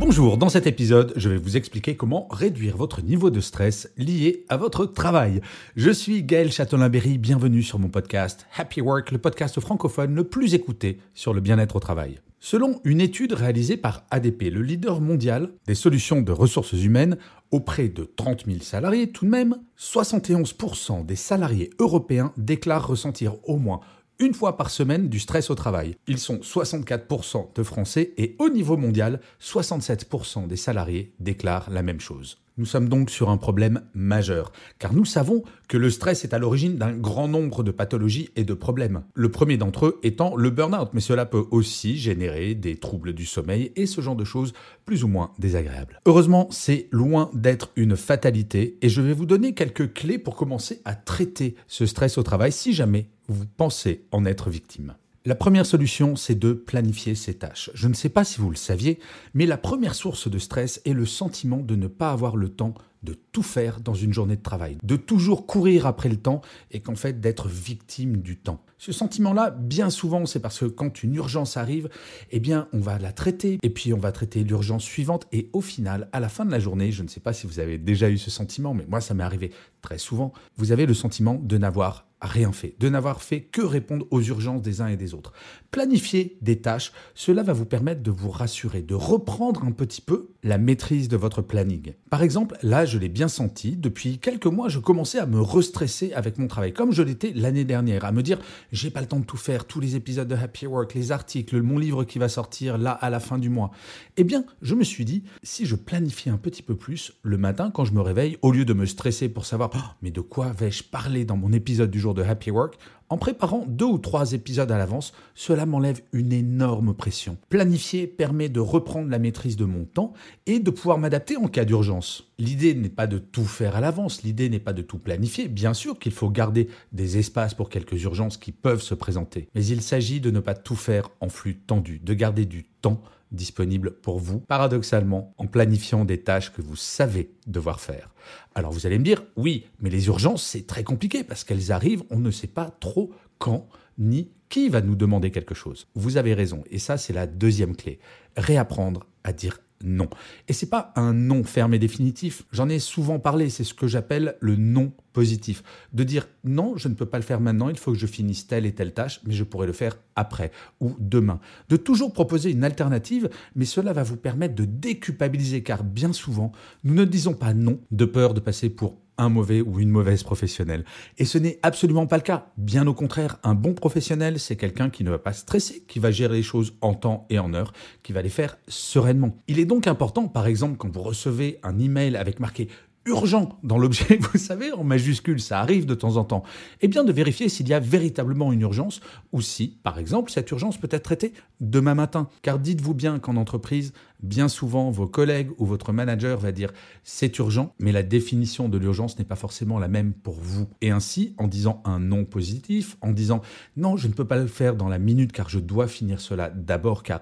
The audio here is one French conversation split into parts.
Bonjour, dans cet épisode, je vais vous expliquer comment réduire votre niveau de stress lié à votre travail. Je suis Gaël Châtelain-Berry, bienvenue sur mon podcast Happy Work, le podcast francophone le plus écouté sur le bien-être au travail. Selon une étude réalisée par ADP, le leader mondial des solutions de ressources humaines, auprès de 30 000 salariés tout de même, 71% des salariés européens déclarent ressentir au moins une fois par semaine du stress au travail. Ils sont 64% de Français et au niveau mondial, 67% des salariés déclarent la même chose. Nous sommes donc sur un problème majeur, car nous savons que le stress est à l'origine d'un grand nombre de pathologies et de problèmes. Le premier d'entre eux étant le burn-out, mais cela peut aussi générer des troubles du sommeil et ce genre de choses plus ou moins désagréables. Heureusement, c'est loin d'être une fatalité et je vais vous donner quelques clés pour commencer à traiter ce stress au travail si jamais vous pensez en être victime. La première solution, c'est de planifier ses tâches. Je ne sais pas si vous le saviez, mais la première source de stress est le sentiment de ne pas avoir le temps de tout faire dans une journée de travail, de toujours courir après le temps et qu'en fait d'être victime du temps. Ce sentiment-là, bien souvent, c'est parce que quand une urgence arrive, eh bien, on va la traiter et puis on va traiter l'urgence suivante et au final, à la fin de la journée, je ne sais pas si vous avez déjà eu ce sentiment, mais moi ça m'est arrivé très souvent, vous avez le sentiment de n'avoir rien fait, de n'avoir fait que répondre aux urgences des uns et des autres. Planifier des tâches, cela va vous permettre de vous rassurer, de reprendre un petit peu la maîtrise de votre planning. Par exemple, là, je l'ai bien senti, depuis quelques mois, je commençais à me restresser avec mon travail, comme je l'étais l'année dernière, à me dire, j'ai pas le temps de tout faire, tous les épisodes de Happy Work, les articles, mon livre qui va sortir là à la fin du mois. Eh bien, je me suis dit, si je planifiais un petit peu plus le matin quand je me réveille, au lieu de me stresser pour savoir, oh, mais de quoi vais-je parler dans mon épisode du jour de Happy Work, en préparant deux ou trois épisodes à l'avance, cela m'enlève une énorme pression. Planifier permet de reprendre la maîtrise de mon temps et de pouvoir m'adapter en cas d'urgence. L'idée n'est pas de tout faire à l'avance, l'idée n'est pas de tout planifier. Bien sûr qu'il faut garder des espaces pour quelques urgences qui peuvent se présenter, mais il s'agit de ne pas tout faire en flux tendu, de garder du temps disponible pour vous, paradoxalement, en planifiant des tâches que vous savez devoir faire. Alors vous allez me dire, oui, mais les urgences, c'est très compliqué parce qu'elles arrivent, on ne sait pas trop quand ni qui va nous demander quelque chose. Vous avez raison, et ça c'est la deuxième clé. Réapprendre à dire non. Et c'est pas un non ferme et définitif. J'en ai souvent parlé. C'est ce que j'appelle le non positif. De dire non, je ne peux pas le faire maintenant. Il faut que je finisse telle et telle tâche, mais je pourrais le faire après ou demain. De toujours proposer une alternative, mais cela va vous permettre de déculpabiliser car bien souvent, nous ne disons pas non de peur de passer pour mauvais ou une mauvaise professionnelle. Et ce n'est absolument pas le cas. Bien au contraire, un bon professionnel, c'est quelqu'un qui ne va pas stresser, qui va gérer les choses en temps et en heure, qui va les faire sereinement. Il est donc important, par exemple, quand vous recevez un email avec marqué urgent dans l'objet, vous savez, en majuscule, ça arrive de temps en temps, et eh bien de vérifier s'il y a véritablement une urgence ou si, par exemple, cette urgence peut être traitée demain matin. Car dites-vous bien qu'en entreprise, bien souvent, vos collègues ou votre manager va dire c'est urgent, mais la définition de l'urgence n'est pas forcément la même pour vous. Et ainsi, en disant un non positif, en disant non, je ne peux pas le faire dans la minute car je dois finir cela d'abord car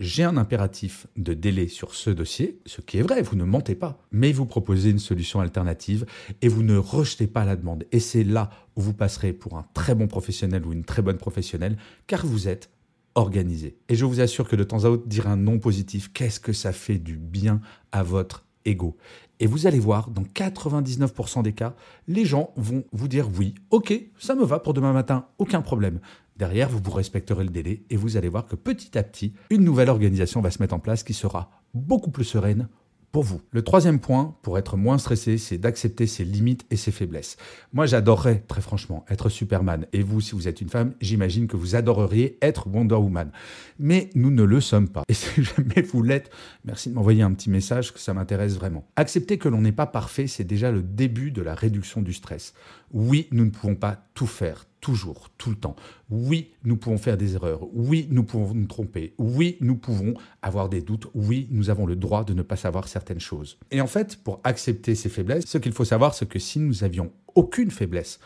j'ai un impératif de délai sur ce dossier, ce qui est vrai, vous ne mentez pas, mais vous proposez une solution alternative et vous ne rejetez pas la demande. Et c'est là où vous passerez pour un très bon professionnel ou une très bonne professionnelle, car vous êtes organisé. Et je vous assure que de temps à autre, dire un non positif, qu'est-ce que ça fait du bien à votre ego? Et vous allez voir, dans 99% des cas, les gens vont vous dire oui, ok, ça me va pour demain matin, aucun problème. Derrière, vous vous respecterez le délai et vous allez voir que petit à petit, une nouvelle organisation va se mettre en place qui sera beaucoup plus sereine, pour vous. Le troisième point, pour être moins stressé, c'est d'accepter ses limites et ses faiblesses. Moi, j'adorerais, très franchement, être Superman. Et vous, si vous êtes une femme, j'imagine que vous adoreriez être Wonder Woman. Mais nous ne le sommes pas. Et si jamais vous l'êtes, merci de m'envoyer un petit message, que ça m'intéresse vraiment. Accepter que l'on n'est pas parfait, c'est déjà le début de la réduction du stress. Oui, nous ne pouvons pas tout faire toujours, tout le temps. Oui, nous pouvons faire des erreurs. Oui, nous pouvons nous tromper. Oui, nous pouvons avoir des doutes. Oui, nous avons le droit de ne pas savoir certaines choses. Et en fait, pour accepter ces faiblesses, ce qu'il faut savoir, c'est que si nous avions aucune faiblesse,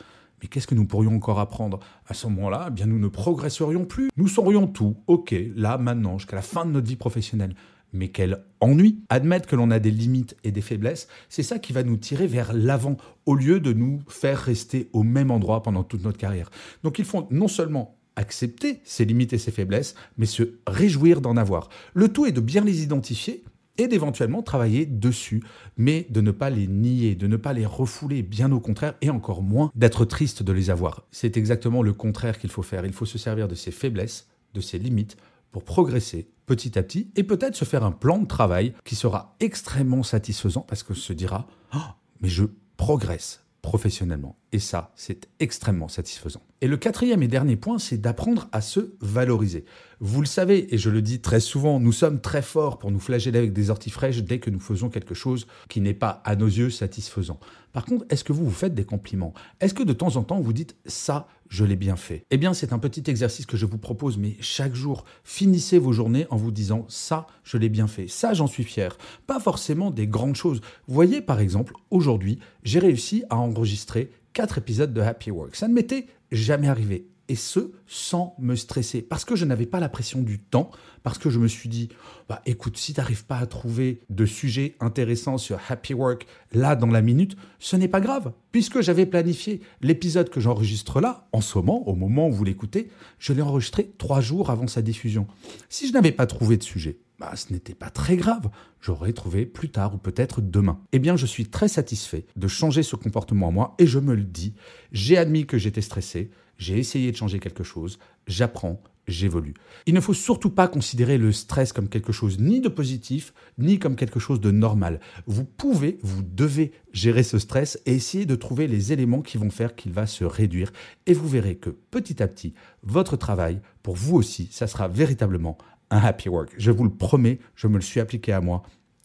mais qu'est-ce que nous pourrions encore apprendre À ce moment-là, eh bien nous ne progresserions plus. Nous saurions tout, ok, là, maintenant, jusqu'à la fin de notre vie professionnelle. Mais quel ennui Admettre que l'on a des limites et des faiblesses, c'est ça qui va nous tirer vers l'avant, au lieu de nous faire rester au même endroit pendant toute notre carrière. Donc il faut non seulement accepter ses limites et ses faiblesses, mais se réjouir d'en avoir. Le tout est de bien les identifier et d'éventuellement travailler dessus, mais de ne pas les nier, de ne pas les refouler, bien au contraire, et encore moins d'être triste de les avoir. C'est exactement le contraire qu'il faut faire. Il faut se servir de ses faiblesses, de ses limites, pour progresser petit à petit et peut-être se faire un plan de travail qui sera extrêmement satisfaisant parce que se dira oh, mais je progresse professionnellement. Et ça, c'est extrêmement satisfaisant. Et le quatrième et dernier point, c'est d'apprendre à se valoriser. Vous le savez, et je le dis très souvent, nous sommes très forts pour nous flageller avec des orties fraîches dès que nous faisons quelque chose qui n'est pas à nos yeux satisfaisant. Par contre, est-ce que vous vous faites des compliments? Est-ce que de temps en temps vous dites ça, je l'ai bien fait Eh bien, c'est un petit exercice que je vous propose, mais chaque jour, finissez vos journées en vous disant ça, je l'ai bien fait, ça, j'en suis fier. Pas forcément des grandes choses. Voyez, par exemple, aujourd'hui, j'ai réussi à enregistrer quatre épisodes de Happy Work. Ça ne m'était jamais arrivé et ce, sans me stresser. Parce que je n'avais pas la pression du temps, parce que je me suis dit, bah écoute, si tu n'arrives pas à trouver de sujets intéressants sur Happy Work là dans la minute, ce n'est pas grave, puisque j'avais planifié l'épisode que j'enregistre là, en ce moment, au moment où vous l'écoutez, je l'ai enregistré trois jours avant sa diffusion. Si je n'avais pas trouvé de sujet, bah, ce n'était pas très grave. J'aurais trouvé plus tard ou peut-être demain. Eh bien, je suis très satisfait de changer ce comportement à moi et je me le dis. J'ai admis que j'étais stressé, j'ai essayé de changer quelque chose, j'apprends, j'évolue. Il ne faut surtout pas considérer le stress comme quelque chose ni de positif, ni comme quelque chose de normal. Vous pouvez, vous devez gérer ce stress et essayer de trouver les éléments qui vont faire qu'il va se réduire. Et vous verrez que petit à petit, votre travail, pour vous aussi, ça sera véritablement un happy work. Je vous le promets, je me le suis appliqué à moi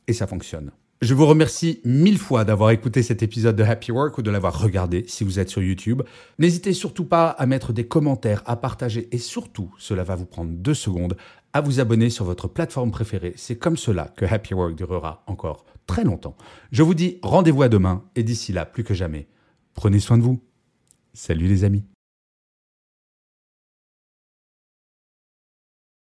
et ça fonctionne. Je vous remercie mille fois d'avoir écouté cet épisode de Happy Work ou de l'avoir regardé si vous êtes sur YouTube. N'hésitez surtout pas à mettre des commentaires, à partager et surtout, cela va vous prendre deux secondes, à vous abonner sur votre plateforme préférée. C'est comme cela que Happy Work durera encore très longtemps. Je vous dis rendez-vous à demain et d'ici là, plus que jamais, prenez soin de vous. Salut les amis.